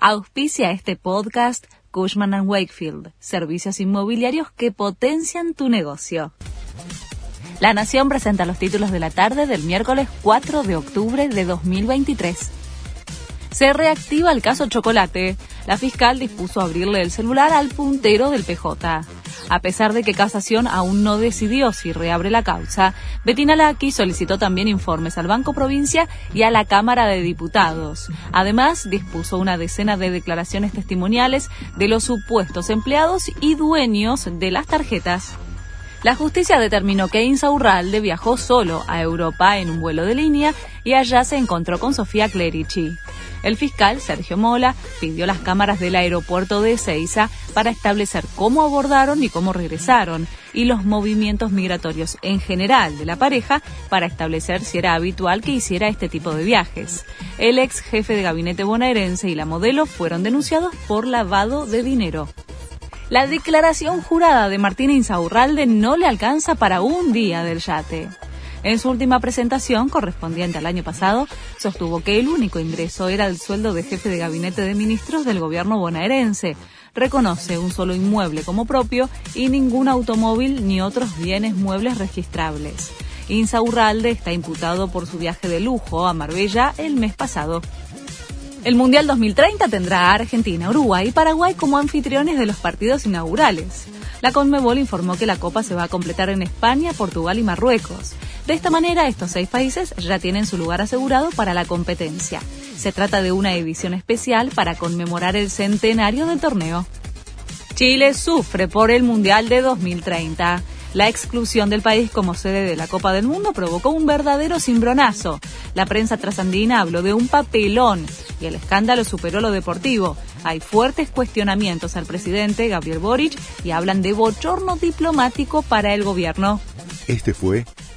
Auspicia este podcast Cushman ⁇ Wakefield, servicios inmobiliarios que potencian tu negocio. La Nación presenta los títulos de la tarde del miércoles 4 de octubre de 2023. Se reactiva el caso Chocolate. La fiscal dispuso abrirle el celular al puntero del PJ. A pesar de que Casación aún no decidió si reabre la causa, Betina Laki solicitó también informes al Banco Provincia y a la Cámara de Diputados. Además, dispuso una decena de declaraciones testimoniales de los supuestos empleados y dueños de las tarjetas. La justicia determinó que Insaurralde viajó solo a Europa en un vuelo de línea y allá se encontró con Sofía Clerici. El fiscal, Sergio Mola, pidió las cámaras del aeropuerto de Ezeiza para establecer cómo abordaron y cómo regresaron y los movimientos migratorios en general de la pareja para establecer si era habitual que hiciera este tipo de viajes. El ex jefe de gabinete bonaerense y la modelo fueron denunciados por lavado de dinero. La declaración jurada de Martín Insaurralde no le alcanza para un día del yate. En su última presentación, correspondiente al año pasado, sostuvo que el único ingreso era el sueldo de jefe de gabinete de ministros del gobierno bonaerense. Reconoce un solo inmueble como propio y ningún automóvil ni otros bienes muebles registrables. Insaurralde está imputado por su viaje de lujo a Marbella el mes pasado. El Mundial 2030 tendrá a Argentina, Uruguay y Paraguay como anfitriones de los partidos inaugurales. La Conmebol informó que la Copa se va a completar en España, Portugal y Marruecos. De esta manera, estos seis países ya tienen su lugar asegurado para la competencia. Se trata de una edición especial para conmemorar el centenario del torneo. Chile sufre por el Mundial de 2030. La exclusión del país como sede de la Copa del Mundo provocó un verdadero cimbronazo. La prensa trasandina habló de un papelón y el escándalo superó lo deportivo. Hay fuertes cuestionamientos al presidente Gabriel Boric y hablan de bochorno diplomático para el gobierno. Este fue